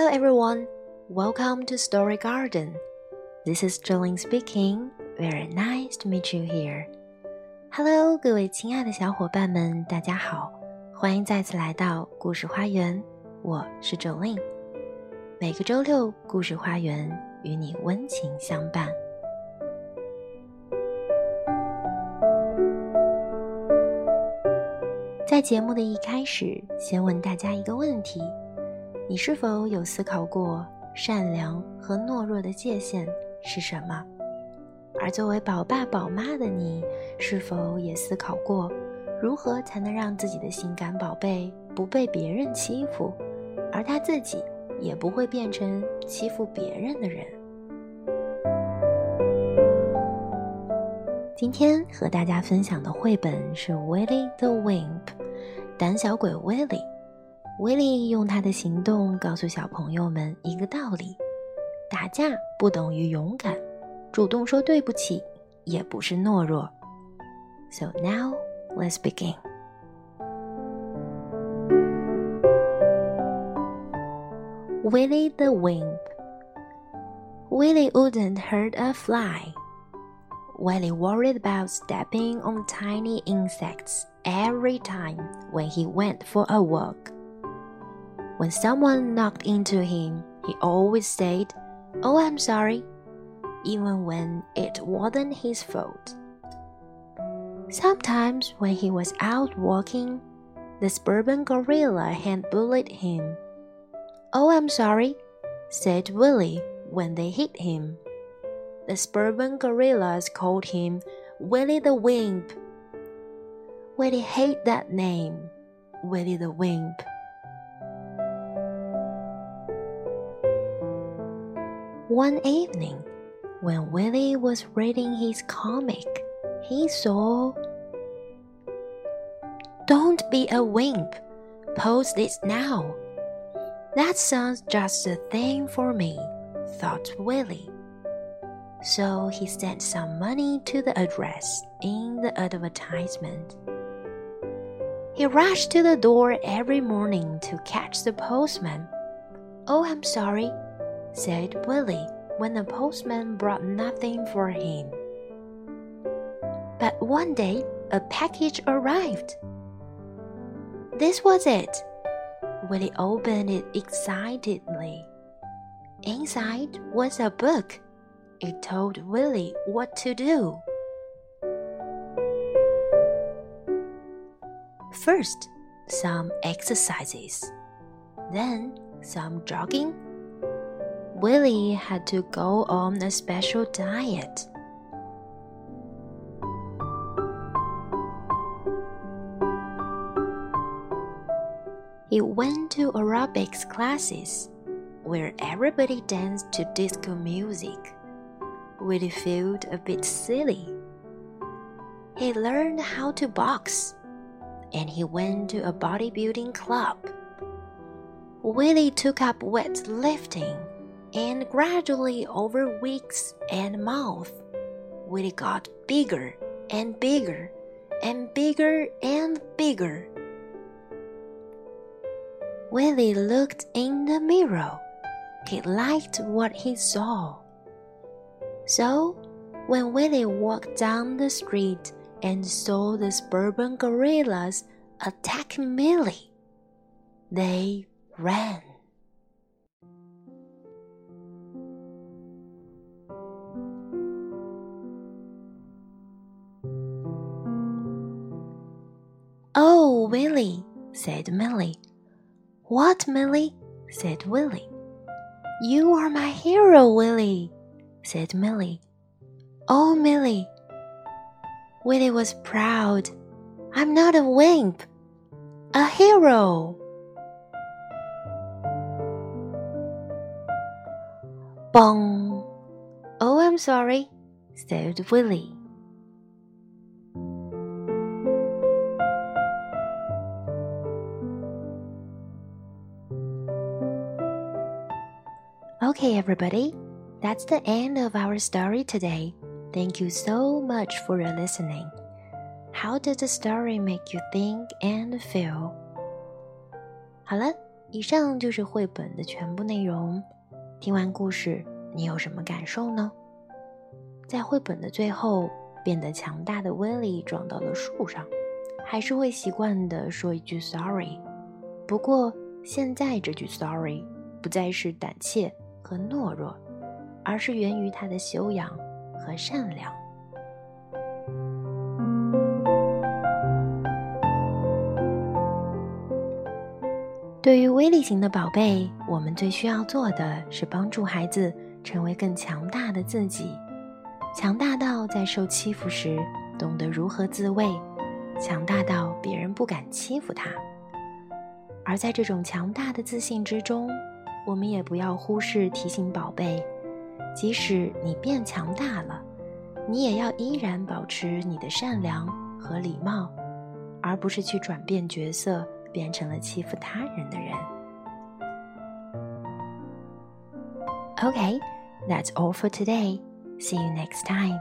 Hello everyone, welcome to Story Garden. This is Jolin speaking. Very nice to meet you here. Hello，各位亲爱的小伙伴们，大家好，欢迎再次来到故事花园。我是 Jolin。每个周六，故事花园与你温情相伴。在节目的一开始，先问大家一个问题：你是否有思考过善良和懦弱的界限是什么？而作为宝爸宝妈的你，是否也思考过如何才能让自己的心肝宝贝不被别人欺负，而他自己也不会变成欺负别人的人？今天和大家分享的绘本是《Willie the Wimp》。胆小鬼 Willy，威利用他的行动告诉小朋友们一个道理：打架不等于勇敢，主动说对不起也不是懦弱。So now let's begin. Willy the Wimp. Willy wouldn't hurt a fly. Willy worried about stepping on tiny insects every time when he went for a walk. When someone knocked into him, he always said, Oh, I'm sorry, even when it wasn't his fault. Sometimes, when he was out walking, the suburban gorilla hand bullied him. Oh, I'm sorry, said Willy when they hit him. The suburban gorillas called him Willy the Wimp Willy hate that name, Willy the Wimp. One evening, when Willy was reading his comic, he saw. Don't be a wimp. Post this now. That sounds just the thing for me, thought Willy. So he sent some money to the address in the advertisement. He rushed to the door every morning to catch the postman. Oh, I'm sorry, said Willy when the postman brought nothing for him. But one day a package arrived. This was it. Willy opened it excitedly. Inside was a book. It told Willy what to do. First, some exercises, then some jogging. Willy had to go on a special diet. He went to aerobics classes, where everybody danced to disco music. Willy felt a bit silly. He learned how to box and he went to a bodybuilding club. Willy took up weightlifting, and gradually, over weeks and months, Willy got bigger and bigger and bigger and bigger. When Willy looked in the mirror. He liked what he saw. So, when Willy walked down the street, and saw the suburban gorillas attack Millie. They ran. Willy, said Millie. What, Millie? said Willy. You are my hero, Willy, said Millie. Oh, Millie, Willy was proud. I'm not a wimp, a hero. Bong! Oh, I'm sorry, said Willy. Okay, everybody, that's the end of our story today. Thank you so much for your listening. How did the story make you think and feel? 好了，以上就是绘本的全部内容。听完故事，你有什么感受呢？在绘本的最后，变得强大的威利撞到了树上，还是会习惯的说一句 “sorry”。不过现在这句 “sorry” 不再是胆怯和懦弱，而是源于他的修养和善良。对于威力型的宝贝，我们最需要做的是帮助孩子成为更强大的自己。强大到在受欺负时懂得如何自卫，强大到别人不敢欺负他。而在这种强大的自信之中，我们也不要忽视提醒宝贝：即使你变强大了，你也要依然保持你的善良和礼貌，而不是去转变角色，变成了欺负他人的人。Okay, that's all for today. See you next time.